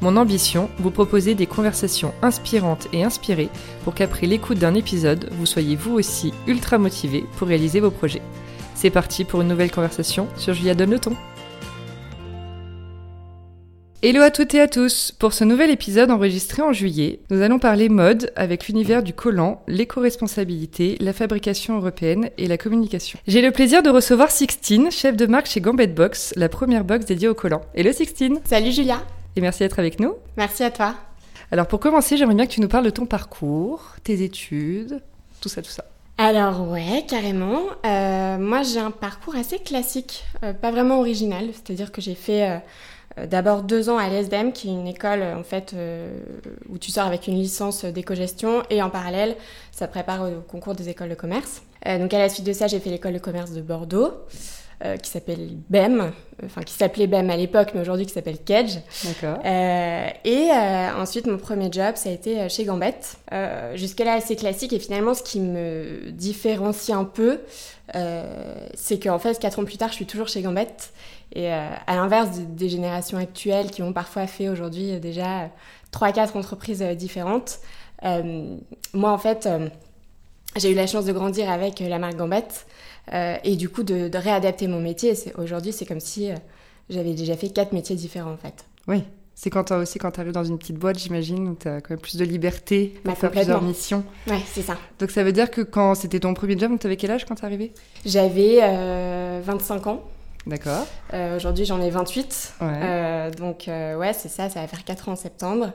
Mon ambition, vous proposer des conversations inspirantes et inspirées pour qu'après l'écoute d'un épisode, vous soyez vous aussi ultra motivé pour réaliser vos projets. C'est parti pour une nouvelle conversation sur Julia Donne le ton. Hello à toutes et à tous Pour ce nouvel épisode enregistré en juillet, nous allons parler mode avec l'univers du collant, l'éco-responsabilité, la fabrication européenne et la communication. J'ai le plaisir de recevoir Sixtine, chef de marque chez Gambet Box, la première box dédiée au collant. Hello Sixtine Salut Julia et merci d'être avec nous. Merci à toi. Alors pour commencer, j'aimerais bien que tu nous parles de ton parcours, tes études, tout ça, tout ça. Alors ouais, carrément. Euh, moi j'ai un parcours assez classique, euh, pas vraiment original. C'est-à-dire que j'ai fait euh, d'abord deux ans à l'ESDM, qui est une école en fait où tu sors avec une licence d'éco-gestion et en parallèle ça prépare au concours des écoles de commerce. donc à la suite de ça j'ai fait l'école de commerce de Bordeaux. Euh, qui s'appelle BEM, enfin qui s'appelait BEM à l'époque, mais aujourd'hui qui s'appelle Kedge. D'accord. Euh, et euh, ensuite, mon premier job, ça a été chez Gambette. Jusque-là, assez classique. Et finalement, ce qui me différencie un peu, c'est qu'en fait, quatre ans plus tard, je suis toujours chez Gambette. Et à l'inverse des générations actuelles qui ont parfois fait aujourd'hui déjà 3-4 entreprises différentes, moi, en fait, j'ai eu la chance de grandir avec la marque Gambette. Euh, et du coup de, réadapter mon métier. Aujourd'hui, c'est comme si euh, j'avais déjà fait quatre métiers différents en fait. Oui. C'est quand aussi quand tu arrives dans une petite boîte, j'imagine, où tu as quand même plus de liberté pour bah, faire plusieurs missions. Ouais, c'est ça. Donc ça veut dire que quand c'était ton premier job, tu avais quel âge quand tu es arrivé J'avais 25 euh, ans. D'accord. Aujourd'hui, j'en ai 28. donc ouais, c'est ça, ça va faire 4 ans en septembre.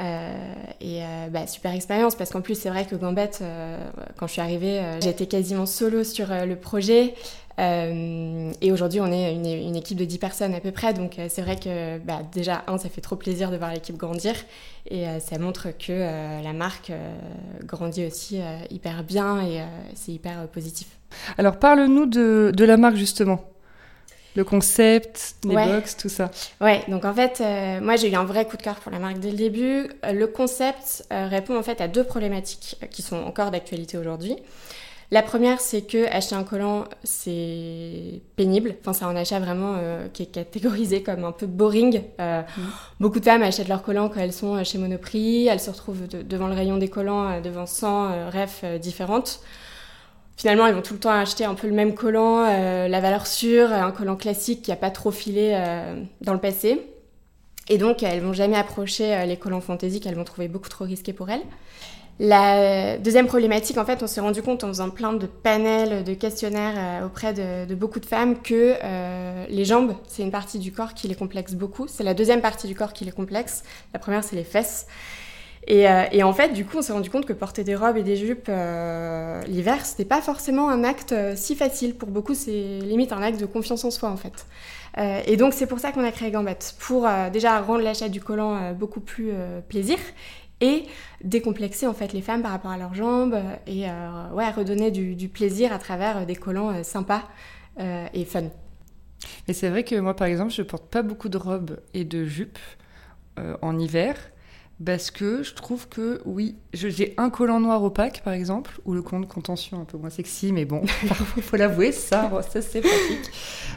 Euh, et euh, bah, super expérience parce qu'en plus c'est vrai que Gambette, euh, quand je suis arrivée, j'étais quasiment solo sur le projet. et aujourd'hui, on est une, équipe de 10 personnes à peu près. Donc, c'est vrai que bah, déjà, un, ça fait trop plaisir de voir l'équipe grandir. Et ça montre que la marque grandit aussi hyper bien et c'est hyper positif. Alors, parle-nous de, de, la marque justement. Le concept, les box, tout ça. Ouais, donc en fait, euh, moi j'ai eu un vrai coup de cœur pour la marque dès le début. Euh, le concept euh, répond en fait à deux problématiques qui sont encore d'actualité aujourd'hui. La première, c'est que acheter un collant, c'est pénible. Enfin, c'est un achat vraiment qui est catégorisé comme un peu boring. Mmh. Beaucoup de femmes achètent leurs collants quand elles sont chez Monoprix. Elles se retrouvent devant le rayon des collants, devant 100 refs différentes finalement, ils vont tout le temps acheter un peu le même collant, euh, la valeur sûre, un collant classique qui n'a pas trop filé euh, dans le passé. Et donc, elles vont jamais approcher euh, les collants fantasy qu'elles vont trouver beaucoup trop risqués pour elles. La deuxième problématique, en fait, on s'est rendu compte en faisant plein de panels, de questionnaires auprès de, de, beaucoup de femmes que les jambes, c'est une partie du corps qui les complexe beaucoup. C'est la deuxième partie du corps qui les complexe. La première, c'est les fesses. Euh, et, en fait, du coup, on s'est rendu compte que porter des robes et des jupes euh, l'hiver, c'était pas forcément un acte euh, si facile. Pour beaucoup, c'est limite un acte de confiance en soi, en fait. et donc, c'est pour ça qu'on a créé Gambette, pour déjà rendre l'achat du collant beaucoup plus plaisir et décomplexer en fait les femmes par rapport à leurs jambes et redonner du, du, plaisir à travers des collants sympas et fun. Mais c'est vrai que moi, par exemple, je porte pas beaucoup de robes et de jupes en hiver parce que je trouve que oui, j'ai un collant noir opaque par exemple, ou le compte contention un peu moins sexy, mais bon, parfois faut l'avouer, ça, ça c'est pratique.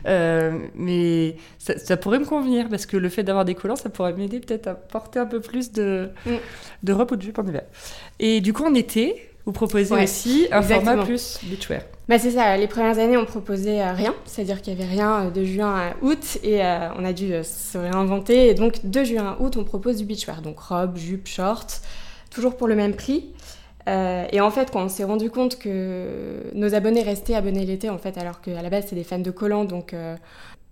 Euh, mais ça, pourrait me convenir parce que le fait d'avoir des collants, ça pourrait m'aider peut-être à porter un peu plus de, mm. de robe ou de jupe en hiver. Et du coup en été, vous proposez aussi un format plus beachwear. Bah c'est ça, les premières années on proposait euh, rien, c'est-à-dire qu'il n'y avait rien euh, de juin à août et euh, on a dû se réinventer. Et donc de juin à août on propose du beachwear, donc robe, jupe, short, toujours pour le même prix. et en fait, quand on s'est rendu compte que nos abonnés restaient abonnés l'été, en fait, alors qu'à la base c'est des fans de collants, donc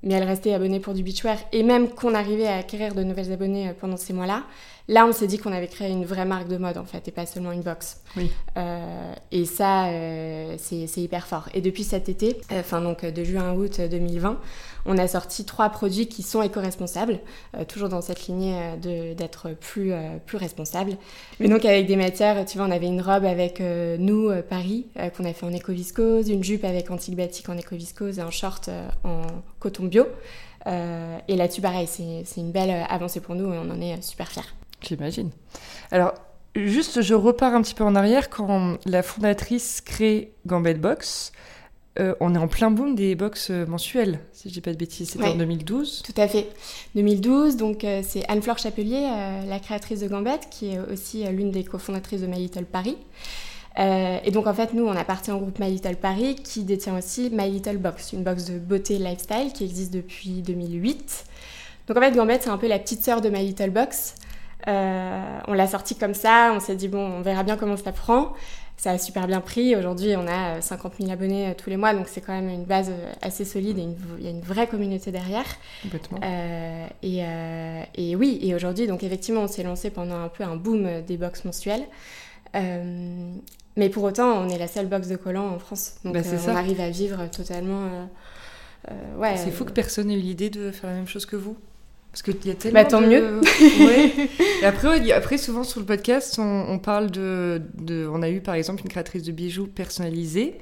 mais elles restaient abonnées pour du beachwear, et même qu'on arrivait à acquérir de nouvelles abonnées pendant ces mois-là, Là, on s'est dit qu'on avait créé une vraie marque de mode en fait, et pas seulement une box. Oui. Euh, et ça, euh, c'est hyper fort. Et depuis cet été, enfin donc de juin à août 2020, on a sorti trois produits qui sont éco-responsables, toujours dans cette lignée d'être plus, plus responsable. Mais donc avec des matières, tu vois, on avait une robe avec nous, Paris, qu'on a fait en éco-viscose, une jupe avec antibatique en éco-viscose et un short en coton bio. et là-dessus, pareil, c'est une belle avancée pour nous et on en est super fiers. J'imagine. Alors, juste, je repars un petit peu en arrière. Quand la fondatrice crée Gambit Box, euh, on est en plein boom des box euh, mensuelles, si je dis pas de bêtises. C'était en 2012. Tout à fait. 2012, donc euh, c'est Anne-Fleur Chapelier, la créatrice de Gambit, qui est aussi l'une des cofondatrices de My Little Paris. et donc en fait, nous, on appartient au groupe My Little Paris, qui détient aussi My Little Box, une box de beauté lifestyle qui existe depuis 2008. Donc en fait, Gambit, c'est un peu la petite sœur de My Little Box. Euh, on l'a sorti comme ça, on s'est dit bon, on verra bien comment ça prend. Ça a super bien pris. Aujourd'hui, on a 50 euh, 000 abonnés euh, tous les mois, donc c'est quand même une base assez solide et il y a une vraie communauté derrière. Complètement. et, oui, et aujourd'hui, donc effectivement, on s'est lancé pendant un peu un boom des box mensuelles. mais pour autant, on est la seule box de collants en France. Donc bah, on arrive à vivre totalement. ouais, c'est fou que personne n'ait eu l'idée de faire la même chose que vous. Parce qu'il y a tellement. Bah, tant mieux. Et après, après, souvent sur le podcast, on, parle de, de, On a eu par exemple une créatrice de bijoux personnalisée,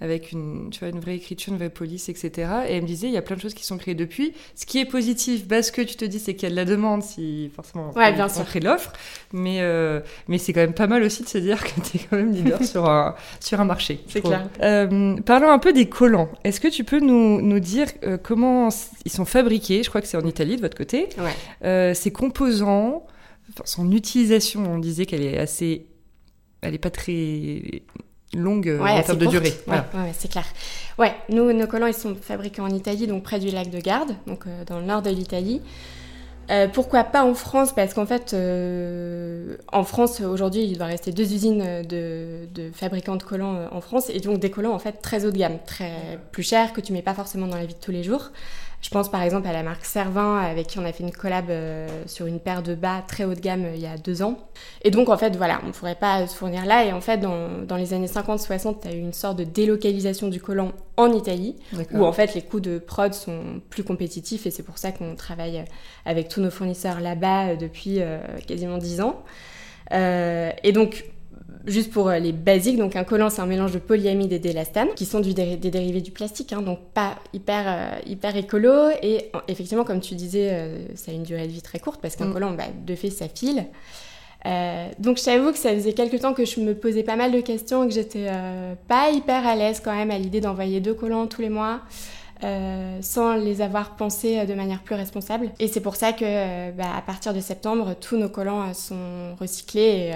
avec une, tu vois, une vraie écriture, une vraie police, etc. Et elle me disait, il y a plein de choses qui sont créées depuis. Ce qui est positif, parce que tu te dis, c'est qu'il y a de la demande, si forcément ouais, bien on, crée l'offre. Mais, euh, mais c'est quand même pas mal aussi de se dire que tu es quand même leader sur, un, sur un marché. C'est clair. Euh, parlons un peu des collants. Est-ce que tu peux nous, nous dire euh, comment ils sont fabriqués? Je crois que c'est en Italie de votre côté. Ouais. ses composants, son utilisation, on disait qu'elle est assez, elle n'est pas très longue euh, en termes de durée. Ouais, c'est clair. Ouais, nous, nos collants, ils sont fabriqués en Italie, donc près du lac de Garde, donc euh, dans le nord de l'Italie. Euh, pourquoi pas en France? Parce qu'en fait, en France, aujourd'hui, il doit rester deux usines de, de, fabricants de collants en France, et donc des collants en fait très haut de gamme, très plus chers que tu mets pas forcément dans la vie de tous les jours. Je pense par exemple à la marque Servin avec qui on a fait une collab euh, sur une paire de bas très haut de gamme euh, il y a deux ans. Et donc en fait voilà, on ne pourrait pas se fournir là. Et en fait dans, les années 50-60, tu as eu une sorte de délocalisation du collant en Italie où en fait les coûts de prod sont plus compétitifs et c'est pour ça qu'on travaille avec tous nos fournisseurs là-bas depuis euh, quasiment dix ans. et donc Juste pour euh, les basiques, donc un collant c'est un mélange de polyamide et d'élastane qui sont du des dérivés du plastique, hein, donc pas hyper, euh, hyper écolo. Et effectivement, comme tu disais, euh, ça a une durée de vie très courte parce qu'un mm. collant, bah, de fait, ça file. donc je t'avoue que ça faisait quelques temps que je me posais pas mal de questions et que j'étais pas hyper à l'aise quand même à l'idée d'envoyer deux collants tous les mois. sans les avoir pensés de manière plus responsable. Et c'est pour ça que, bah, à partir de septembre, tous nos collants sont recyclés et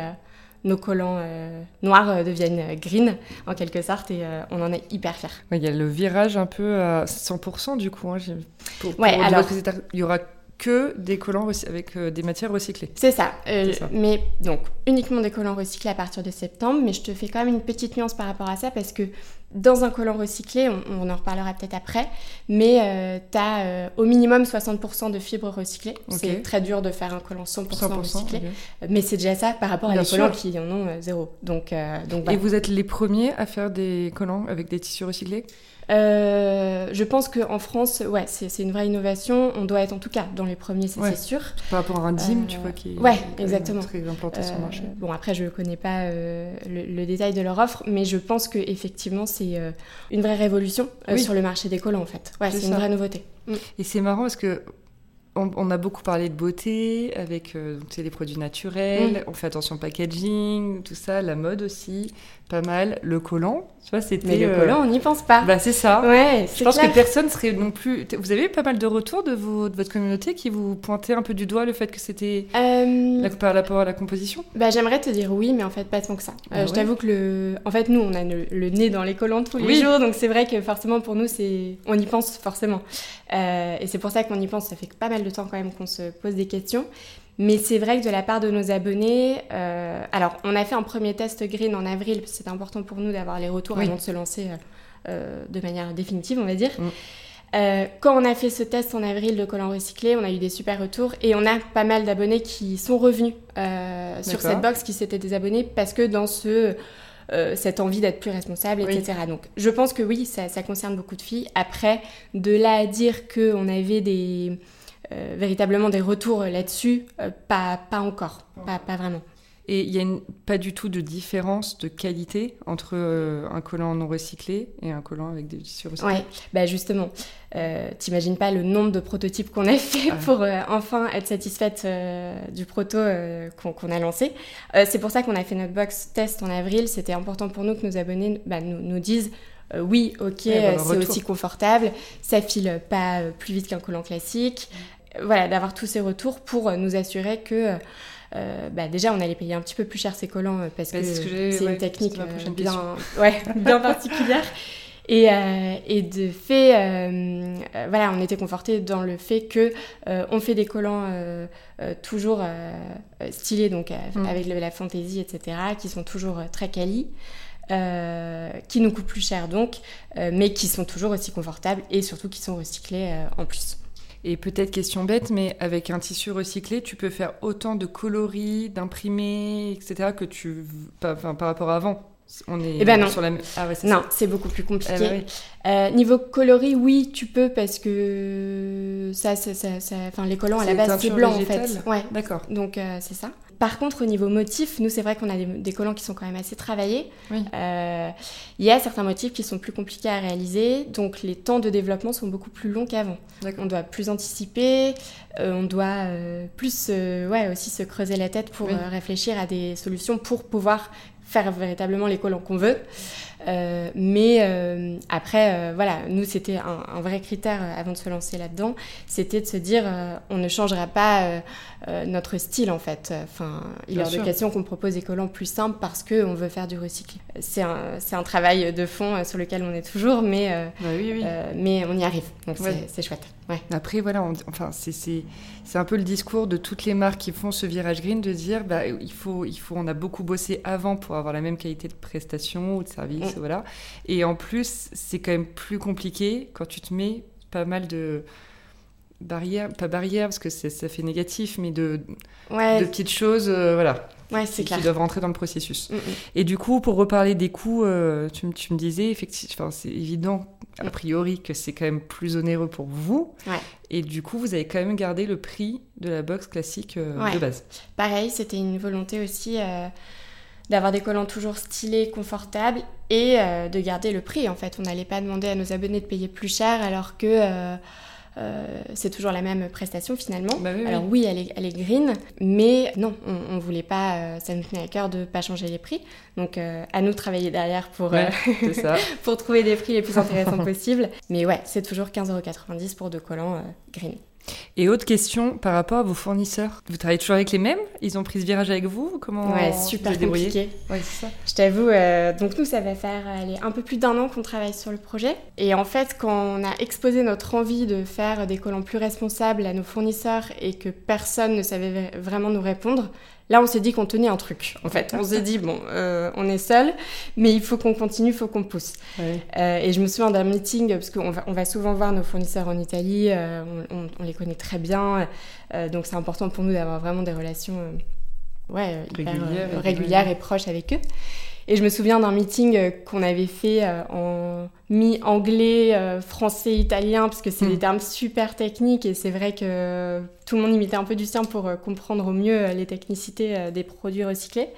nos collants euh, noirs euh, deviennent euh, green en quelque sorte et on en est hyper fiers. Il y a le virage un peu à 100% du coup. Hein, ouais, alors il y aura que des collants avec euh, des matières recyclées. C'est ça. Euh, mais donc, uniquement des collants recyclés à partir de septembre. Mais je te fais quand même une petite nuance par rapport à ça parce que dans un collant recyclé, on, en reparlera peut-être après, mais euh, tu as au minimum 60% de fibres recyclées. C'est très dur de faire un collant 100%, recyclé. Mais c'est déjà ça par rapport à des collants qui en ont zéro. Donc, donc, Et vous êtes les premiers à faire des collants avec des tissus recyclés? Euh, je pense qu'en France, ouais, c'est une vraie innovation. On doit être en tout cas dans les premiers, c'est sûr. Par rapport à un DIM, tu vois, qui est ouais, exactement. très implanté sur le marché. Euh, bon, après, je ne connais pas euh, le, détail de leur offre, mais je pense qu'effectivement, c'est une vraie révolution sur le marché des collants, en fait. Ouais, c'est une vraie nouveauté. Et c'est marrant parce que on, a beaucoup parlé de beauté avec euh, les produits naturels, mm. on fait attention au packaging, tout ça, la mode aussi, pas mal. Le collant, tu vois, c'était. Mais le euh, collant, on n'y pense pas. Bah, c'est ça. Ouais, Je pense que personne serait non plus. Vous avez eu pas mal de retours de, vos, de votre communauté qui vous pointaient un peu du doigt le fait que c'était. Euh... par rapport à la composition? Bah, j'aimerais te dire oui, mais en fait, pas tant que ça. Euh, ah je t'avoue que le. En fait, nous, on a le, nez dans les collants tous les jours, donc c'est vrai que forcément, pour nous, c'est. On y pense forcément. et c'est pour ça qu'on y pense. Ça fait pas mal de temps quand même qu'on se pose des questions. Mais c'est vrai que de la part de nos abonnés, euh, alors on a fait un premier test green en avril, c'est important pour nous d'avoir les retours avant de se lancer euh, euh, de manière définitive, on va dire. Mm. quand on a fait ce test en avril de collants recyclés, on a eu des super retours et on a pas mal d'abonnés qui sont revenus sur cette box qui s'étaient désabonnés parce que dans ce cette envie d'être plus responsable, etc. Donc je pense que oui, ça, ça, concerne beaucoup de filles. Après, de là à dire qu'on avait des, véritablement des retours là-dessus, pas, pas encore, pas, pas vraiment. Et il n'y a pas du tout de différence de qualité entre euh, un collant non recyclé et un collant avec des tissus recyclés Ouais, bah justement, euh, t'imagines pas le nombre de prototypes qu'on a fait ah pour euh, enfin être satisfaite du proto qu'on a lancé. c'est pour ça qu'on a fait notre box test en avril. C'était important pour nous que nos abonnés bah, nous, nous, disent oui, ok, c'est aussi confortable, ça file pas plus vite qu'un collant classique. Voilà, d'avoir tous ces retours pour nous assurer que euh, bah déjà on allait payer un petit peu plus cher ces collants euh, parce, que, c'est une technique euh, bien, ouais, bien particulière. Et, et, de fait, voilà, on était conforté dans le fait que on fait des collants toujours stylés, donc mm. avec la fantaisie, etc., qui sont toujours très quali. qui nous coûtent plus cher donc, mais qui sont toujours aussi confortables et surtout qui sont recyclés en plus. Et peut-être question bête, mais avec un tissu recyclé, tu peux faire autant de coloris, d'imprimés, etc. que tu, enfin, par rapport à avant. On est eh ben non. sur la ah ouais, Non, c'est beaucoup plus compliqué. Ah euh, niveau coloris, oui, tu peux parce que ça, ça, ça, enfin, les collants à la base c'est blanc en fait. Ouais, d'accord. Donc euh, c'est ça. Par contre, au niveau motif, nous, c'est vrai qu'on a des, collants qui sont quand même assez travaillés. Euh, il y a certains motifs qui sont plus compliqués à réaliser, donc les temps de développement sont beaucoup plus longs qu'avant. On doit plus anticiper, euh, on doit euh, plus ouais, aussi se creuser la tête pour réfléchir à des solutions pour pouvoir faire véritablement les collants qu'on veut. Euh, mais euh, après, euh, voilà, nous, c'était un, vrai critère avant de se lancer là-dedans, c'était de se dire, on ne changera pas notre style, en fait. Enfin, il est hors de question qu'on propose des collants plus simples parce qu'on veut faire du recyclé. C'est un, un, travail de fond sur lequel on est toujours, mais, bah mais on y arrive. Donc, c'est chouette. Ouais. Après, voilà, enfin, c'est un peu le discours de toutes les marques qui font ce virage green de dire, bah, il faut, il faut, on a beaucoup bossé avant pour avoir la même qualité de prestation ou de service, mm. voilà. Et en plus, c'est quand même plus compliqué quand tu te mets pas mal de barrières, pas barrières parce que ça fait négatif, mais de, de petites choses, euh, voilà. Ouais, qui, doivent rentrer dans le processus. Mm, mm. Et du coup, pour reparler des coûts, euh, tu, tu, me disais, effectivement, c'est évident a priori que c'est quand même plus onéreux pour vous. Et du coup, vous avez quand même gardé le prix de la box classique euh, de base. Pareil, c'était une volonté aussi euh, d'avoir des collants toujours stylés, confortables et euh, de garder le prix. En fait, on n'allait pas demander à nos abonnés de payer plus cher alors que euh, c'est toujours la même prestation finalement. Bah Alors oui, elle est, elle est, green, mais non, on, ne voulait pas, euh, ça nous tenait à cœur de pas changer les prix. Donc euh, à nous de travailler derrière pour, pour trouver des prix les plus intéressants possibles. Mais ouais, c'est toujours 15,90€ pour deux collants green. Et autre question par rapport à vos fournisseurs. Vous travaillez toujours avec les mêmes? Ils ont pris ce virage avec vous? Comment Ouais, super compliqué. Ouais, c'est ça. Je t'avoue, euh, donc nous, ça va faire allez, un peu plus d'un an qu'on travaille sur le projet. Et en fait, quand on a exposé notre envie de faire des collants plus responsables à nos fournisseurs et que personne ne savait vraiment nous répondre, Là, on s'est dit qu'on tenait un truc. En fait, on s'est dit bon, euh, on est seul, mais il faut qu'on continue, il faut qu'on pousse. Euh, et je me souviens d'un meeting parce qu'on va, on va souvent voir nos fournisseurs en Italie, euh, on, les connaît très bien, donc c'est important pour nous d'avoir vraiment des relations ouais, régulières et proches avec eux. Et je me souviens d'un meeting euh, qu'on avait fait euh, en mi-anglais, euh, français, italien, parce que c'est hmm. des termes super techniques et c'est vrai que tout le monde imitait un peu du sien pour comprendre au mieux les technicités des produits recyclés.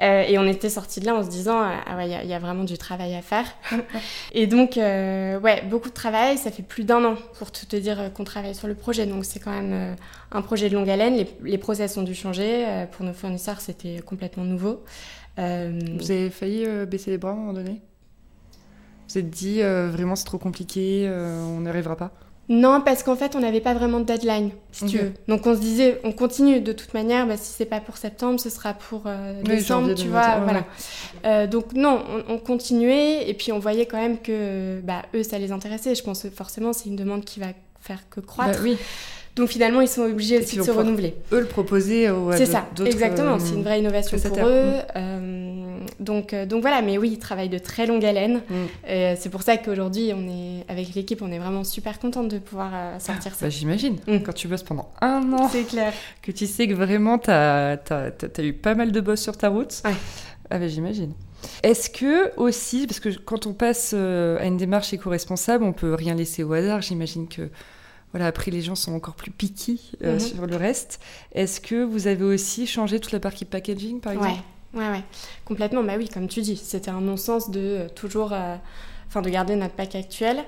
et on était sortis de là en se disant ah ouais il y, a vraiment du travail à faire. Et donc ouais beaucoup de travail. Ça fait plus d'un an pour tout te dire qu'on travaille sur le projet. Donc c'est quand même un projet de longue haleine. Les, les process ont dû changer. Pour nos fournisseurs c'était complètement nouveau euh, vous avez failli euh, baisser les bras à un moment donné? Vous êtes dit euh, vraiment c'est trop compliqué, on n'y arrivera pas? Non, parce qu'en fait, on n'avait pas vraiment de deadline, si tu veux. Donc, on se disait, on continue de toute manière. Bah, si c'est pas pour septembre, ce sera pour décembre, tu vois. voilà. donc, non, on, continuait. Et puis, on voyait quand même que bah, eux, ça les intéressait. Je pense que forcément, c'est une demande qui va faire que croître. Bah oui. Donc finalement, ils sont obligés aussi de se renouveler. Eux le proposer C'est ça, exactement. C'est une vraie innovation pour eux. Mm. Euh, donc, donc voilà, mais oui, il travaille de très longue haleine. Mm. c'est pour ça qu'aujourd'hui, on est avec l'équipe, on est vraiment super contente de pouvoir sortir ça. Bah, J'imagine. Mm. Quand tu bosses pendant un an, c'est clair. Que tu sais que vraiment, tu as, as, eu pas mal de boss sur ta route. Ouais. Ah bah, j'imagine. Est-ce que aussi, parce que quand on passe à une démarche éco-responsable, on peut rien laisser au hasard. J'imagine que voilà, après les gens sont encore plus piqués mm-hmm. sur le reste. Est-ce que vous avez aussi changé toute la partie packaging, par exemple? Ouais, ouais, complètement. Bah oui, comme tu dis, c'était un non-sens de toujours, enfin, de garder notre pack actuel.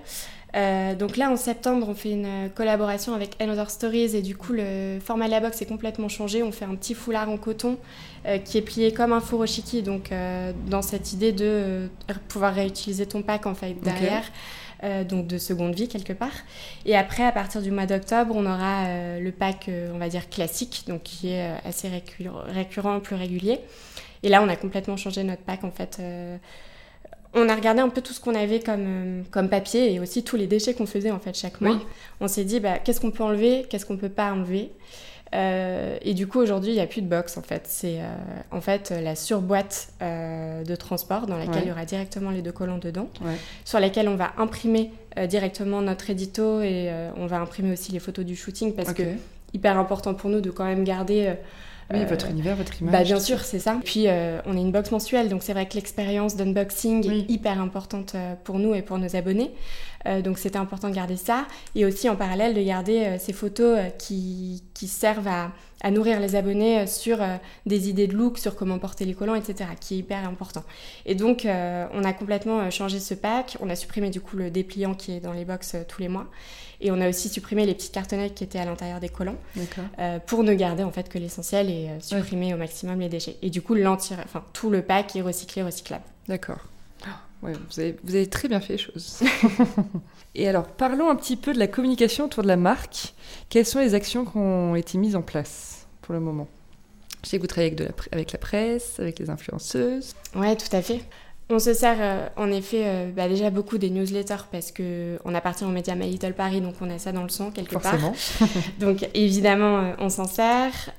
Euh, donc là, en septembre, on fait une collaboration avec Another Stories et du coup, le format de la box est complètement changé. On fait un petit foulard en coton euh, qui est plié comme un furoshiki, donc euh, dans cette idée de pouvoir réutiliser ton pack en fait derrière. Donc de seconde vie quelque part. Et après, à partir du mois d'octobre, on aura le pack, on va dire classique, donc qui est assez récurrent, plus régulier. Et là, on a complètement changé notre pack en fait on a regardé un peu tout ce qu'on avait comme, euh, comme papier et aussi tous les déchets qu'on faisait en fait chaque mois. On s'est dit bah, qu'est-ce qu'on peut enlever, qu'est-ce qu'on peut pas enlever? Euh, et du coup aujourd'hui il n'y a plus de box en fait. C'est euh, en fait la surboîte de transport dans laquelle il y aura directement les deux collants dedans, sur laquelle on va imprimer directement notre édito et on va imprimer aussi les photos du shooting parce que hyper important pour nous de quand même garder oui, votre euh, univers, votre image. Bah, bien sûr, c'est ça. Puis, euh, on est une box mensuelle, donc c'est vrai que l'expérience d'unboxing est hyper importante euh, pour nous et pour nos abonnés. donc, c'était important de garder ça. Et aussi, en parallèle, de garder ces photos qui, qui, servent à, à, nourrir les abonnés sur des idées de look, sur comment porter les collants, etc., qui est hyper important. Et donc, on a complètement changé ce pack. On a supprimé, du coup, le dépliant qui est dans les box tous les mois. Et on a aussi supprimé les petites cartonnettes qui étaient à l'intérieur des collants euh, pour ne garder en fait que l'essentiel et euh, supprimer au maximum les déchets. Et du coup, enfin, tout le pack est recyclé, recyclable. D'accord. Ouais, vous, avez, vous avez très bien fait les choses. et alors, parlons un petit peu de la communication autour de la marque. Quelles sont les actions qui ont été mises en place pour le moment? Je sais que vous travaillez avec, de la, avec la presse, avec les influenceuses. Ouais, tout à fait. On se sert euh, en effet euh, bah, déjà beaucoup des newsletters parce que on appartient au média My Little Paris, donc on a ça dans le sang quelque Forcément. part. donc évidemment, euh, on s'en sert.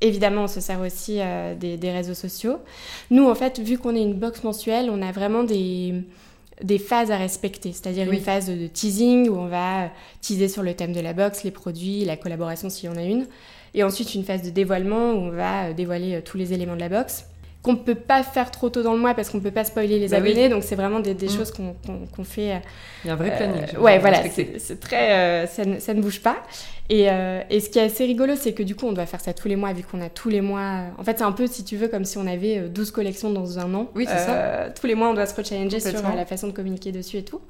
évidemment, on se sert aussi des, réseaux sociaux. Nous, en fait, vu qu'on est une box mensuelle, on a vraiment des, des phases à respecter, c'est-à-dire une phase de teasing où on va teaser sur le thème de la box, les produits, la collaboration s'il y en a une. Et ensuite, une phase de dévoilement où on va dévoiler tous les éléments de la box qu'on ne peut pas faire trop tôt dans le mois parce qu'on ne peut pas spoiler les bah abonnés. Donc c'est vraiment des, mm. choses qu'on fait. Il y a un vrai planning. Euh, ouais, voilà, c'est très, euh, ça, ne, ça, ne, bouge pas. Et, euh, et, ce qui est assez rigolo, c'est que du coup, on doit faire ça tous les mois, vu qu'on a tous les mois. En fait, c'est un peu, si tu veux, comme si on avait 12 collections dans un an. Oui, c'est ça. Tous les mois, on doit se rechallenger sur la façon de communiquer dessus et tout.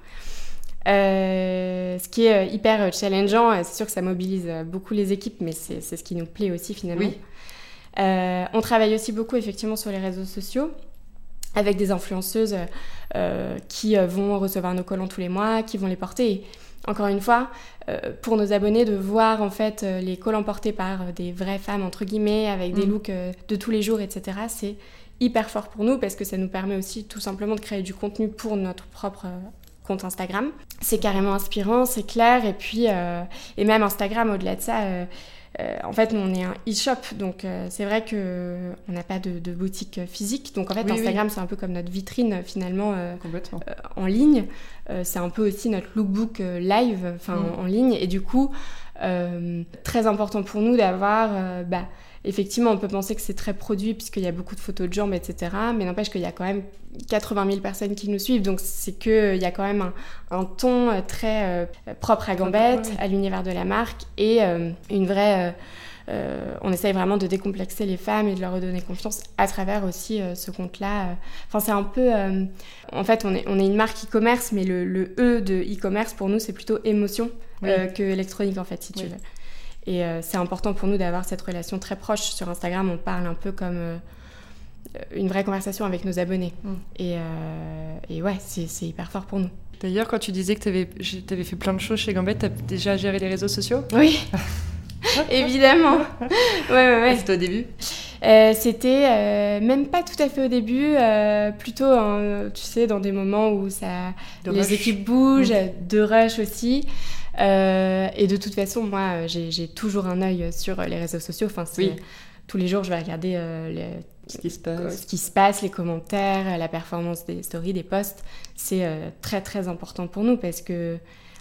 ce qui est hyper challengeant, c'est sûr que ça mobilise beaucoup les équipes, mais c'est ce qui nous plaît aussi finalement. Oui. Euh, on travaille aussi beaucoup effectivement sur les réseaux sociaux avec des influenceuses euh, qui euh, vont recevoir nos collants tous les mois, qui vont les porter. encore une fois, pour nos abonnés, de voir en fait les collants portés par des vraies femmes entre guillemets, avec des mm. looks de tous les jours, etc. C'est hyper fort pour nous parce que ça nous permet aussi tout simplement de créer du contenu pour notre propre compte Instagram. C'est carrément inspirant, c'est clair, et puis et même Instagram au-delà de ça euh, en fait, on est un e-shop, donc euh, c'est vrai que on n'a pas de, boutique physique. Donc en fait, Instagram, c'est un peu comme notre vitrine finalement euh, en ligne. c'est un peu aussi notre lookbook live, enfin mm. en, ligne. Et du coup, très important pour nous d'avoir bah, effectivement, on peut penser que c'est très produit puisqu'il y a beaucoup de photos de jambes, etc. Mais n'empêche qu'il y a quand même 80 000 personnes qui nous suivent. Donc, c'est qu'il y a quand même un, ton euh, très euh, propre à Gambette, à l'univers de la marque et euh, une vraie. on essaye vraiment de décomplexer les femmes et de leur redonner confiance à travers aussi ce compte-là. Enfin, c'est un peu. en fait, on est, on est une marque e-commerce, mais le, E de e-commerce, pour nous, c'est plutôt émotion que électronique, en fait, si tu veux. Et euh, c'est important pour nous d'avoir cette relation très proche. Sur Instagram, on parle un peu comme euh, une vraie conversation avec nos abonnés. Mm. Et, euh, et, ouais, c'est hyper fort pour nous. D'ailleurs, quand tu disais que tu avais, avais, fait plein de choses chez Gambette, tu as déjà géré les réseaux sociaux? Oui, évidemment. ouais, ouais, ouais. C'était au début? C'était même pas tout à fait au début, plutôt, tu sais, dans des moments où ça, les équipes bougent, mm. de rush aussi. Euh, et de toute façon, moi, j'ai toujours un œil sur les réseaux sociaux. Enfin, tous les jours, je vais regarder ce qui se passe, ce qui se passe les commentaires, la performance des stories, des posts, c'est très très important pour nous parce que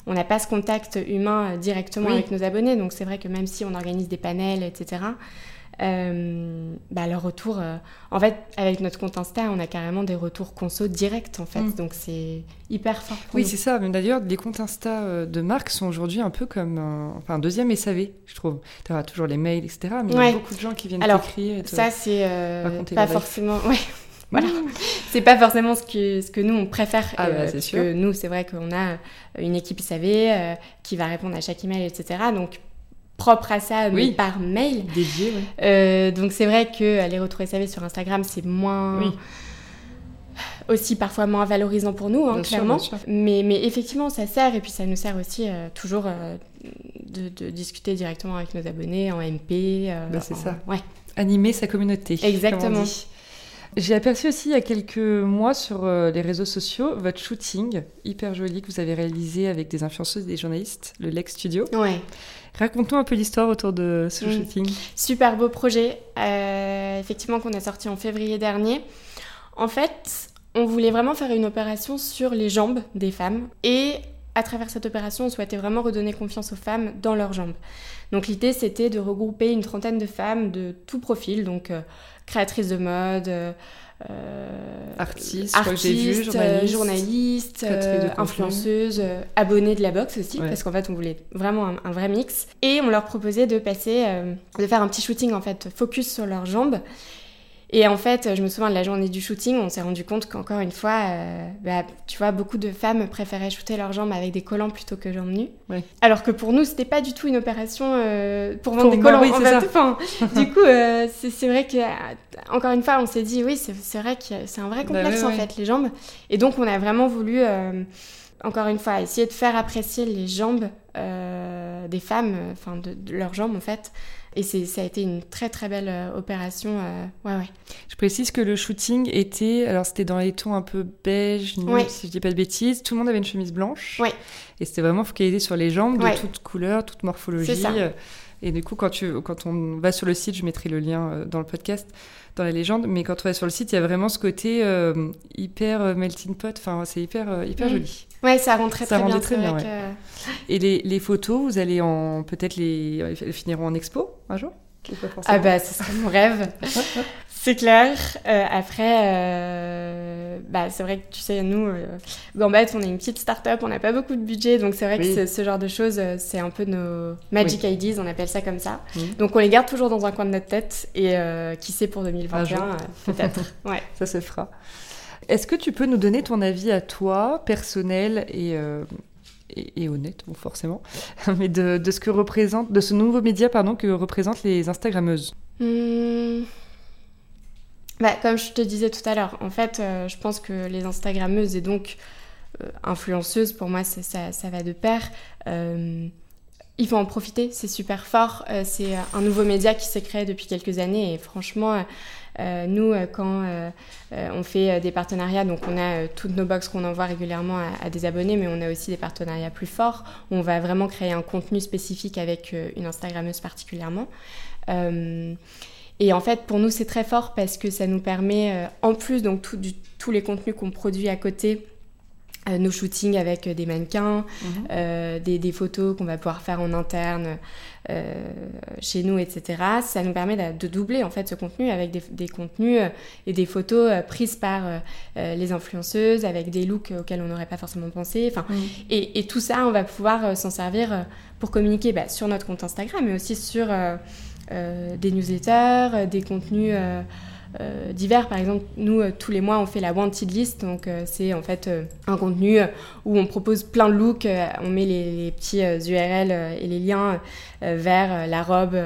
on n'a pas ce contact humain directement avec nos abonnés. Donc c'est vrai que même si on organise des panels, etc., euh, bah, leur retour. Euh, en fait, avec notre compte Insta, on a carrément des retours conso directs, en fait. Mm. Donc, c'est hyper fort. oui, c'est ça. D'ailleurs, les comptes Insta euh, de marque sont aujourd'hui un peu comme un, enfin, un deuxième SAV, je trouve. Tu auras toujours les mails, etc. Mais il y a beaucoup de gens qui viennent t'écrire. Ça, c'est pas forcément. Ouais. Voilà. c'est pas forcément ce que, ce que nous on préfère. Ah bah, parce que nous, c'est vrai qu'on a une équipe SAV qui va répondre à chaque email, etc. Donc propre à ça, mais par mail. Dédié, euh, donc c'est vrai que les retrouver SAV sur Instagram, c'est moins... Aussi parfois moins valorisant pour nous, hein, clairement. Mais, mais effectivement, ça sert, et puis ça nous sert aussi euh, toujours euh, de, discuter directement avec nos abonnés en MP. Bah, c'est ça. Ouais. Animer sa communauté. Exactement. J'ai aperçu aussi il y a quelques mois sur les réseaux sociaux votre shooting hyper joli que vous avez réalisé avec des influenceuses et des journalistes, le Lex Studio. Ouais. Raconte-nous un peu l'histoire autour de ce mm. shooting. Super beau projet, euh, effectivement qu'on a sorti en février dernier. En fait, on voulait vraiment faire une opération sur les jambes des femmes et à travers cette opération, on souhaitait vraiment redonner confiance aux femmes dans leurs jambes. Donc l'idée, c'était de regrouper une trentaine de femmes de tout profil, donc euh, créatrices de mode, euh, euh, artistes, artiste, euh, journalistes, euh, influenceuses, abonnés de la box aussi, parce qu'en fait on voulait vraiment un, vrai mix. Et on leur proposait de passer, de faire un petit shooting en fait, focus sur leurs jambes et en fait, je me souviens de la journée du shooting, on s'est rendu compte qu'encore une fois, euh, bah, tu vois, beaucoup de femmes préféraient shooter leurs jambes avec des collants plutôt que jambes nues. Alors que pour nous, c'était pas du tout une opération euh, pour vendre des collants. Oui, du coup, euh, c'est vrai que, encore une fois, on s'est dit, oui, c'est vrai que c'est un vrai bah complexe en fait, les jambes. Et donc, on a vraiment voulu encore une fois, essayer de faire apprécier les jambes des femmes, enfin de, leurs jambes en fait, et ça a été une très très belle euh, opération. Euh, ouais, ouais. Je précise que le shooting était, alors c'était dans les tons un peu beige, si je dis pas de bêtises. Tout le monde avait une chemise blanche. Ouais. Et c'était vraiment focalisé sur les jambes de toutes couleurs, toute morphologie. Ça. Et du coup, quand, tu, quand on va sur le site, je mettrai le lien euh, dans le podcast, dans la légende, mais quand on va sur le site, il y a vraiment ce côté hyper melting pot. Enfin, c'est hyper, hyper mm. joli. Ouais, ça rend très, ça très bien. très bien Et les, les, photos, vous allez en peut-être les elles finiront en expo un jour? Ah bah, ce serait mon rêve. c'est clair. Euh, après, euh, bah, c'est vrai que tu sais, nous, euh, Gambit, on est une petite start-up, on n'a pas beaucoup de budget, donc c'est vrai que ce genre de choses, c'est un peu nos magic ideas, on appelle ça comme ça. Donc on les garde toujours dans un coin de notre tête, et qui sait pour 2021, peut-être. ouais. Ça se fera. Est-ce que tu peux nous donner ton avis à toi, personnel et, euh, honnête, forcément, mais de, ce que représente, de ce nouveau média pardon, que représentent les Instagrammeuses? Hmm. bah, Comme je te disais tout à l'heure, en fait, euh, je pense que les Instagrammeuses et donc euh, influenceuses, pour moi, ça, ça, va de pair. il faut en profiter, c'est super fort. c'est un nouveau média qui s'est créé depuis quelques années et franchement, nous, euh, quand euh, on fait des partenariats, donc on a toutes nos box qu'on envoie régulièrement à, des abonnés, mais on a aussi des partenariats plus forts. On va vraiment créer un contenu spécifique avec une Instagrammeuse particulièrement. Et en fait, pour nous, c'est très fort parce que ça nous permet, en plus donc tous les contenus qu'on produit à côté, euh, nos shootings avec des mannequins, mhm. euh, des, photos qu'on va pouvoir faire en interne euh, chez nous, etc. Ça nous permet de, doubler en fait ce contenu avec des, contenus et des photos prises par les influenceuses avec des looks auxquels on n'aurait pas forcément pensé. Enfin, et, tout ça, on va pouvoir s'en servir pour communiquer bah, sur notre compte Instagram, mais aussi sur des newsletters, des contenus euh, divers. Par exemple, nous, euh, tous les mois, on fait la wanted list. Donc, euh, c'est en fait un contenu où on propose plein de looks. on met les, petits URL et les liens vers la robe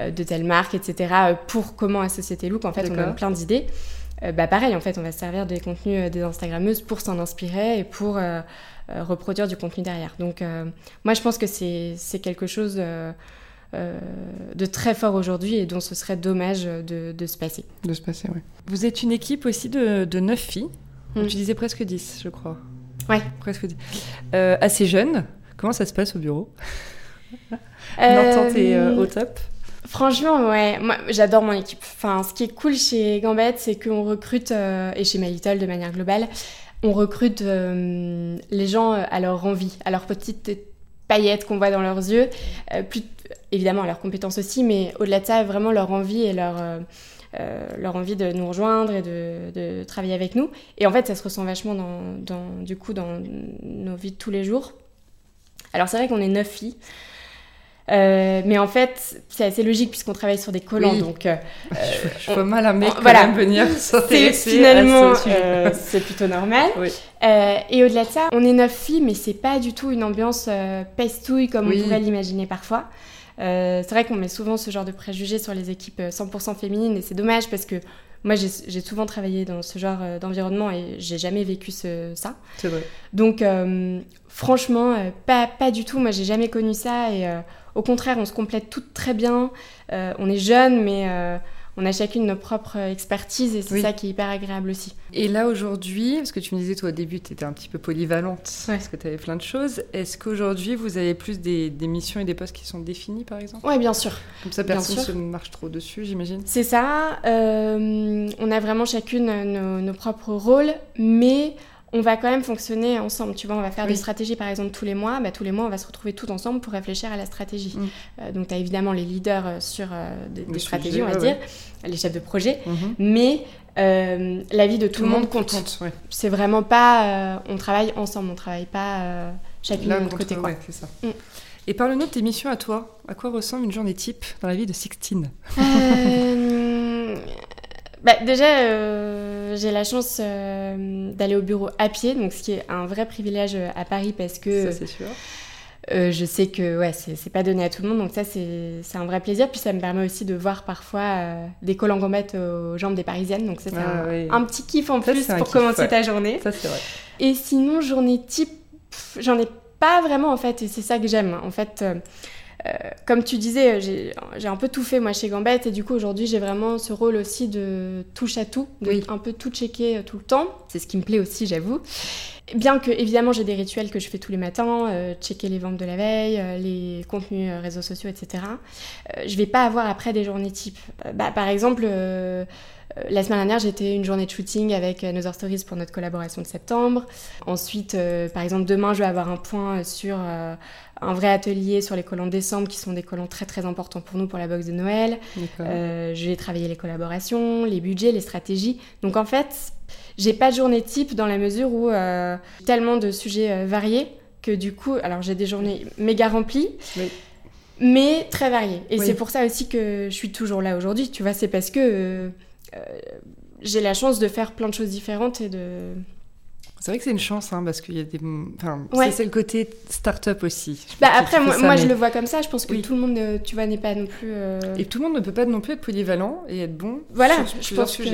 de telle marque, etc. pour comment associer tes looks. En fait, on donne plein d'idées. bah, pareil, en fait, on va se servir des contenus des Instagrammeuses pour s'en inspirer et pour reproduire du contenu derrière. Donc, moi, je pense que c'est quelque chose de très fort aujourd'hui et dont ce serait dommage de, se passer. De se passer, oui. Vous êtes une équipe aussi de, de 9 filles. Mm. Tu disais presque 10, je crois. Ouais. Presque 10. Euh, assez jeune. Comment ça se passe au bureau? L'entente est euh, au top Franchement, ouais, moi j'adore mon équipe. Enfin, ce qui est cool chez Gambette, c'est qu'on recrute, euh, et chez My Little de manière globale, on recrute euh, les gens à leur envie, à leur petite paillettes qu'on voit dans leurs yeux, plus, évidemment à leurs compétences aussi, mais au-delà de ça, vraiment leur envie et leur, leur envie de nous rejoindre et de, de, travailler avec nous. Et en fait, ça se ressent vachement dans, dans, du coup dans nos vies de tous les jours. Alors c'est vrai qu'on est neuf filles. Euh, mais en fait, c'est assez logique puisqu'on travaille sur des collants. Donc, euh, je, vois mal un mec voilà, venir s'intéresser Finalement, euh, c'est plutôt normal. et au-delà de ça, on est neuf filles, mais c'est pas du tout une ambiance pestouille comme on pourrait l'imaginer parfois. C'est vrai qu'on met souvent ce genre de préjugés sur les équipes 100% féminines et c'est dommage parce que moi, j'ai souvent travaillé dans ce genre d'environnement et j'ai jamais vécu ce, ça. C'est vrai. Donc, franchement, pas, pas du tout. Moi, j'ai jamais connu ça et au contraire, on se complète toutes très bien. Euh, on est jeunes, mais euh, on a chacune nos propres expertises et c'est ça qui est hyper agréable aussi. Et là aujourd'hui, parce que tu me disais toi au début, tu étais un petit peu polyvalente parce que tu avais plein de choses. Est-ce qu'aujourd'hui vous avez plus des, missions et des postes qui sont définis par exemple? Oui, bien sûr. Comme ça personne ne marche trop dessus, j'imagine C'est ça. Euh, on a vraiment chacune nos, nos propres rôles, mais on va quand même fonctionner ensemble. Tu vois, on va faire des stratégies par exemple tous les mois. Bah, tous les mois, on va se retrouver tout ensemble pour réfléchir à la stratégie. Mm. Euh, donc, tu as évidemment les leaders euh, sur euh, des, stratégies, on va dire, les chefs de projet. Mm-hmm. Mais la vie de tout, le monde, compte. C'est vraiment pas. on travaille ensemble, on travaille pas chacune de notre côté. Quoi. Ça. Mm. Et parle-nous de tes missions à toi. À quoi ressemble une journée type dans la vie de Sixtine? Bah, déjà, euh, j'ai la chance euh, d'aller au bureau à pied, donc ce qui est un vrai privilège euh, à Paris parce que. Ça, c'est sûr. je sais que ouais, c'est pas donné à tout le monde, donc ça c'est un vrai plaisir. Puis ça me permet aussi de voir parfois des collants gommettes aux jambes des Parisiennes, donc ça c'est ah un, petit kiff en plus pour commencer ta journée. Ça c'est vrai. Et sinon, journée type, j'en ai pas vraiment en fait, et c'est ça que j'aime. En fait, euh, comme tu disais, j'ai un peu tout fait moi chez Gambette et du coup aujourd'hui j'ai vraiment ce rôle aussi de touche à tout, de un peu tout checker euh, tout le temps. C'est ce qui me plaît aussi, j'avoue. Bien que évidemment j'ai des rituels que je fais tous les matins, euh, checker les ventes de la veille, les contenus réseaux sociaux, etc. je vais pas avoir après des journées type. Bah, par exemple. la semaine dernière, j'étais une journée de shooting avec Another Stories pour notre collaboration de septembre. Ensuite, par exemple, demain, je vais avoir un point sur un vrai atelier sur les collants de décembre, qui sont des collants très très importants pour nous pour la box de Noël. Euh, je vais travailler les collaborations, les budgets, les stratégies. Donc en fait, j'ai pas de journée type dans la mesure où euh, tellement de sujets euh, variés que du coup, alors j'ai des journées méga remplies. Mais très variées. Et c'est pour ça aussi que je suis toujours là aujourd'hui. Tu vois, c'est parce que j'ai la chance de faire plein de choses différentes et de, c'est vrai que c'est une chance, hein, parce qu'il y a des. Enfin, c'est le côté start-up aussi. Bah après, moi, je le vois comme ça. Je pense que tout le monde, euh, tu vois, n'est pas non plus. Euh, et tout le monde ne peut pas non plus être polyvalent et être bon. Voilà, je pense que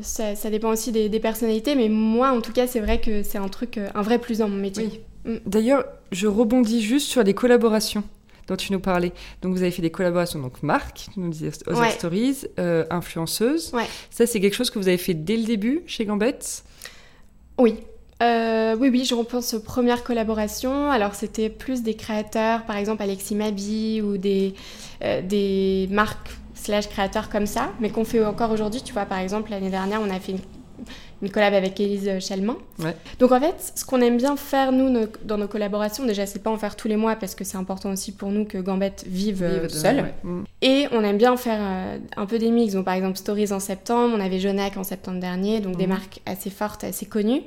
ça, ça, dépend aussi des, personnalités, mais moi, en tout cas, c'est vrai que c'est un truc, euh, un vrai plus dans mon métier. Mm. D'ailleurs, je rebondis juste sur les collaborations dont tu nous parlais. Donc, vous avez fait des collaborations, donc marque, tu nous disais Other Stories, influenceuse. Ça, c'est quelque chose que vous avez fait dès le début chez Gambette? Oui, euh, oui, oui, je repense aux premières collaborations. Alors, c'était plus des créateurs, par exemple Alexis Mabi ou des, euh, des marques slash créateurs comme ça, mais qu'on fait encore aujourd'hui. Tu vois, par exemple, l'année dernière, on a fait une, collab avec Élise Chalmin. Donc, en fait, ce qu'on aime bien faire, nous, dans nos collaborations, déjà, c'est pas en faire tous les mois parce que c'est important aussi pour nous que Gambette vive, euh, seule. Mm. Et on aime bien faire un peu des mix. Donc, par exemple, Stories en septembre, on avait Jonac en septembre dernier, donc des mm. marques assez fortes, assez connues.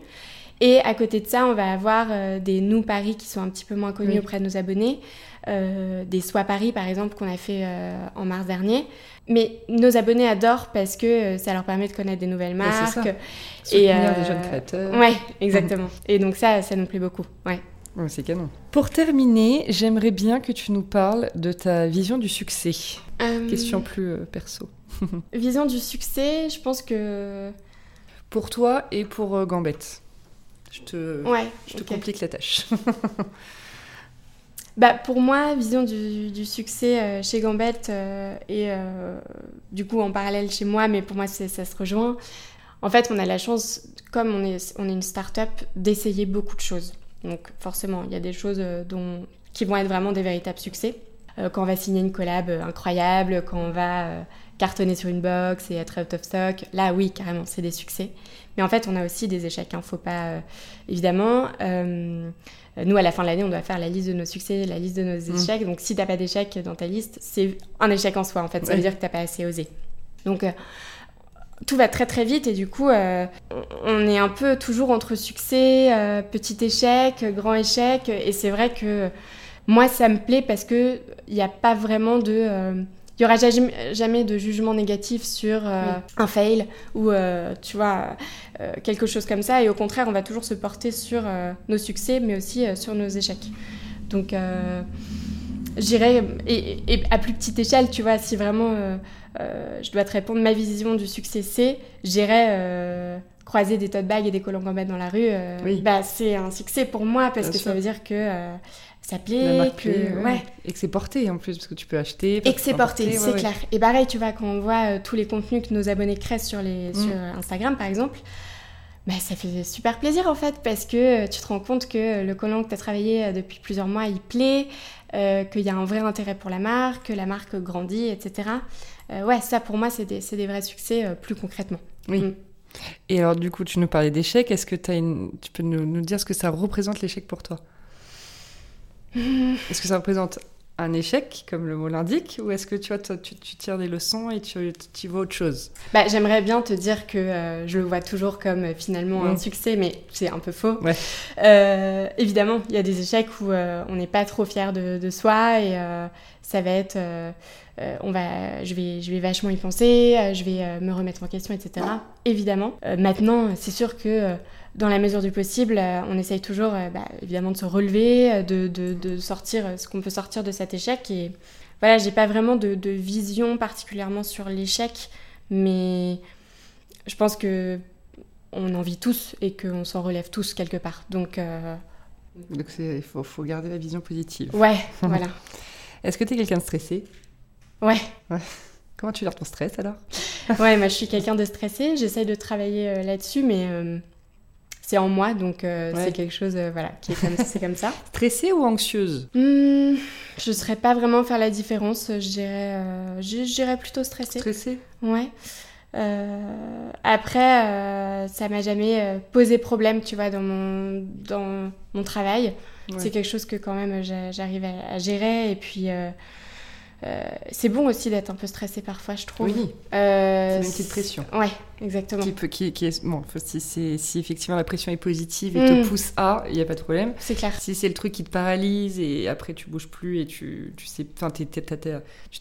Et à côté de ça, on va avoir euh, des Nous Paris qui sont un petit peu moins connus auprès de nos abonnés, euh, des Soit Paris par exemple qu'on a fait euh, en mars dernier. Mais nos abonnés adorent parce que ça leur permet de connaître des nouvelles marques. et des jeunes créateurs. Ouais, exactement. Et donc ça, ça nous plaît beaucoup. Ouais. c'est canon. Pour terminer, j'aimerais bien que tu nous parles de ta vision du succès. Question plus perso. vision du succès, je pense que... Pour toi et pour Gambette je te, je te complique la tâche. bah, pour moi, vision du, du succès euh, chez Gambette euh, et euh, du coup en parallèle chez moi, mais pour moi ça se rejoint. En fait, on a la chance, comme on est, on est une start-up, d'essayer beaucoup de choses. Donc forcément, il y a des choses dont, qui vont être vraiment des véritables succès. quand on va signer une collab incroyable, quand on va cartonner sur une box et être out of stock. Là, oui, carrément, c'est des succès. Mais en fait, on a aussi des échecs. Hein. Faut pas, évidemment. nous, à la fin de l'année, on doit faire la liste de nos succès, la liste de nos mmh. échecs. Donc, si t'as pas d'échec dans ta liste, c'est un échec en soi. En fait, ça veut dire que t'as pas assez osé. Donc tout va très très vite et du coup euh, on est un peu toujours entre succès, euh, petit échec, grand échec et c'est vrai que moi ça me plaît parce que il n'y a pas vraiment de euh, il y aura jamais, de jugement négatif sur un fail ou tu vois quelque chose comme ça. Et au contraire on va toujours se porter sur nos succès mais aussi sur nos échecs. Donc j'irais et, et, à plus petite échelle tu vois si vraiment euh, je dois te répondre, ma vision du succès, c'est j'irai euh, croiser des tote bags et des gambettes dans la rue. Euh, bah, c'est un succès pour moi parce que ça veut dire que ça plaît, que, ouais. et que c'est porté en plus parce que tu peux acheter. Et que c'est porté, c'est clair. Et pareil, tu vois, quand on voit tous les contenus que nos abonnés créent sur, les, mm. sur Instagram, par exemple, bah, ça fait super plaisir en fait parce que tu te rends compte que le collant que tu as travaillé depuis plusieurs mois, il plaît, qu'il y a un vrai intérêt pour la marque, que la marque grandit, etc. Euh, ouais, ça pour moi, c'est des, des, vrais succès euh, plus concrètement. Oui. Mm. Et alors, du coup, tu nous parlais d'échecs. Est-ce que as une... tu peux nous, nous, dire ce que ça représente l'échec pour toi? Est-ce que ça représente un échec, comme le mot l'indique, ou est-ce que tu, vois, tu, tires des leçons et tu, tu vois autre chose? Bah, J'aimerais bien te dire que euh, je le vois toujours comme finalement un succès, mais c'est un peu faux. Ouais. évidemment, il y a des échecs où on n'est pas trop fier de, de soi et ça va être euh, on va, je, vais, je vais vachement y penser, euh, je vais euh, me remettre en question, etc. Évidemment. maintenant, c'est sûr que dans la mesure du possible, on essaye toujours, bah, évidemment, de se relever, de, de, sortir ce qu'on peut sortir de cet échec. Et voilà, j'ai pas vraiment de, de, vision particulièrement sur l'échec, mais je pense que on en vit tous et qu'on s'en relève tous quelque part. Donc, Donc il faut, faut, garder la vision positive. Ouais, voilà. Est-ce que tu es quelqu'un de stressé? Ouais. Comment tu gères ton stress alors? Ouais, moi je suis quelqu'un de stressé. J'essaye de travailler euh, là-dessus, mais euh, c'est en moi, donc euh, c'est quelque chose, voilà, qui est comme, c'est comme ça. Stressée ou anxieuse? Mmh, Je ne saurais pas vraiment faire la différence. Je dirais, plutôt stressée. Stressée? Ouais. après, ça m'a jamais posé problème, tu vois, dans mon, dans mon travail. C'est quelque chose que quand même j'arrive à, à, gérer. Et puis, euh, c'est bon aussi d'être un peu stressé parfois, je trouve. Oui. Euh, c'est une petite pression. Ouais, exactement. Qui, peut, qui, est, bon, si, si, effectivement la pression est positive et te mm. pousse à, il n'y a pas de problème. C'est clair. Si c'est le truc qui te paralyse et après tu bouges plus et tu, tu sais, enfin, tu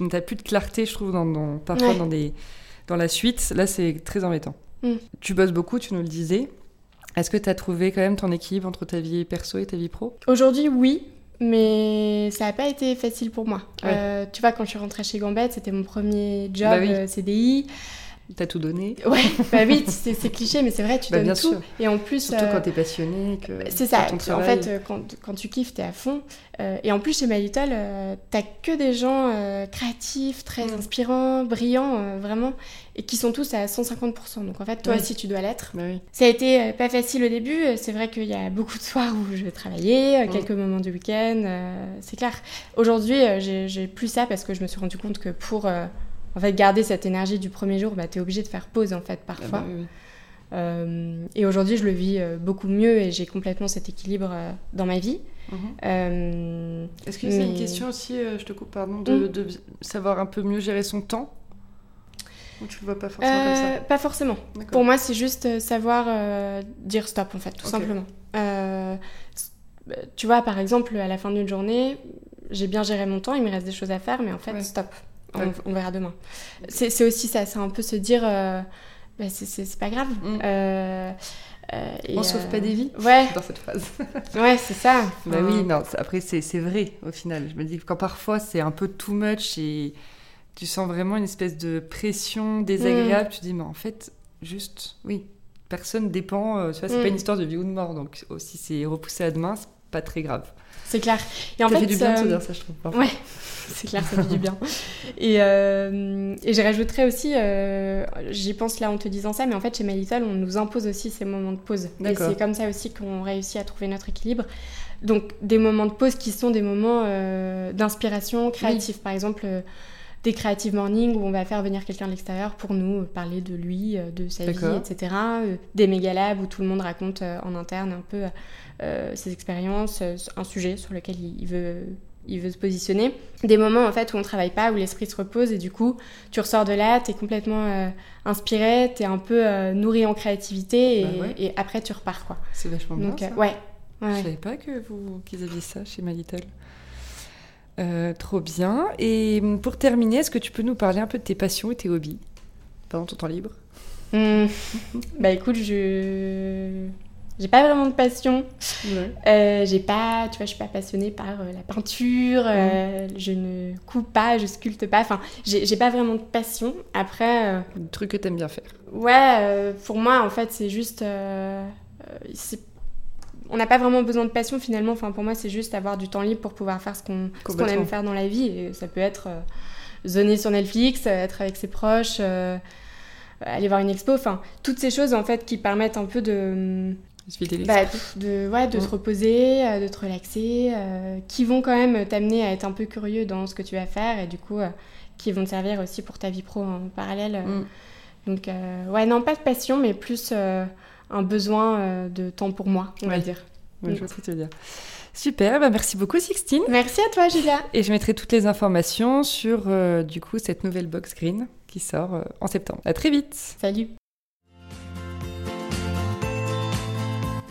n'as plus de clarté, je trouve, dans, parfois dans, des, dans la suite. Là, c'est très embêtant. Mm. Tu bosses beaucoup, tu nous le disais. Est-ce que tu as trouvé quand même ton équilibre entre ta vie perso et ta vie pro? Aujourd'hui, oui mais ça n'a pas été facile pour moi. Euh, tu vois, quand je suis rentrée chez Gambette, c'était mon premier job bah euh, CDI. T'as tout donné Ouais, bah oui, c'est cliché, mais c'est vrai, tu bah, donnes tout. Et en plus, surtout quand euh, t'es passionné, que c'est ça. En fait, euh, quand, quand, tu kiffes, t'es à fond. Euh, et en plus, chez My Little, t'as que des gens créatifs, très mm. inspirants, brillants, vraiment, et qui sont tous à 150%. Donc en fait, toi aussi, tu dois l'être. Bah oui. Ça a été pas facile au début. C'est vrai qu'il y a beaucoup de soirs où je travaillais, mm. quelques moments du week-end. c'est clair. Aujourd'hui, j'ai plus ça parce que je me suis rendu compte que pour en fait, garder cette énergie du premier jour, bah, tu es obligé de faire pause, en fait, parfois. Ah bah euh, et aujourd'hui, je le vis euh, beaucoup mieux et j'ai complètement cet équilibre euh, dans ma vie. Mhm. Est-ce que c'est une question aussi, je te coupe, pardon, de, de, savoir un peu mieux gérer son temps? Ou tu le vois pas forcément comme ça? Pas forcément. Pour moi, c'est juste savoir dire stop, en fait, tout simplement. tu vois, par exemple, à la fin d'une journée, j'ai bien géré mon temps, il me reste des choses à faire, mais en fait, stop on, verra demain. C'est aussi ça, c'est un peu se dire, euh, bah, c'est pas grave. Mm. Euh, euh, on sauve pas des vies ouais. dans cette phase. ouais, c'est ça. Bah oui, non, après c'est vrai au final. Je me dis que quand parfois c'est un peu too much et tu sens vraiment une espèce de pression désagréable, mm. tu te dis, mais en fait, juste, oui, personne dépend. tu vois, c'est pas mm. une histoire de vie ou de mort. Donc, si c'est repoussé à demain, c'est pas très grave. C'est clair. Et en ça fait, du bien de se dire ça, je trouve. Ouais, c'est clair, ça fait du bien. Et, euh, et je rajouterais aussi, euh, j'y pense là en te disant ça, mais en fait, chez My on nous impose aussi ces moments de pause. Et c'est comme ça aussi qu'on réussit à trouver notre équilibre. donc des moments de pause qui sont des moments d'inspiration créative. Par exemple, des creative morning où on va faire venir quelqu'un de l'extérieur pour nous parler de lui, de sa vie, etc. des méga labs où tout le monde raconte en interne un peu ses expériences, un sujet sur lequel il veut il veut se positionner. Des moments en fait où on travaille pas, où l'esprit se repose et du coup tu ressors de là, tu es complètement euh, inspiré, tu es un peu euh, nourri en créativité bah et, après tu repars quoi. C'est vachement bien. Euh, ouais. ouais. Je savais pas que vous qu'ils aviez ça chez My trop bien. Et pour terminer, est-ce que tu peux nous parler un peu de tes passions et tes hobbies pendant ton temps libre? Mmh. Bah écoute, je j'ai pas vraiment de passion. Euh, j'ai pas, tu vois, je suis pas passionnée par euh, la peinture. Euh, je ne coupe pas, je sculpte pas. Enfin, j'ai pas vraiment de passion. Après. Euh, truc que t'aimes bien faire. Ouais, pour moi, en fait, c'est juste. on n'a pas vraiment besoin de passion finalement. Enfin, pour moi, c'est juste avoir du temps libre pour pouvoir faire ce qu'on aime faire dans la vie. Et ça peut être zoner sur Netflix, être avec ses proches aller voir une expo, enfin toutes ces choses en fait qui permettent un peu de bah, de, ouais, de te reposer, euh, de te relaxer, euh, qui vont quand même t'amener à être un peu curieux dans ce que tu vas faire et du coup euh, qui vont te servir aussi pour ta vie pro en parallèle. Mm. Donc ouais, non, pas de passion, mais plus un besoin de temps pour moi, on va dire. je vois ce que tu veux dire. Super, bah merci beaucoup Sixtine. Merci à toi Julia. Et je mettrai toutes les informations sur du coup cette nouvelle box green qui sort en septembre. À très vite. Salut.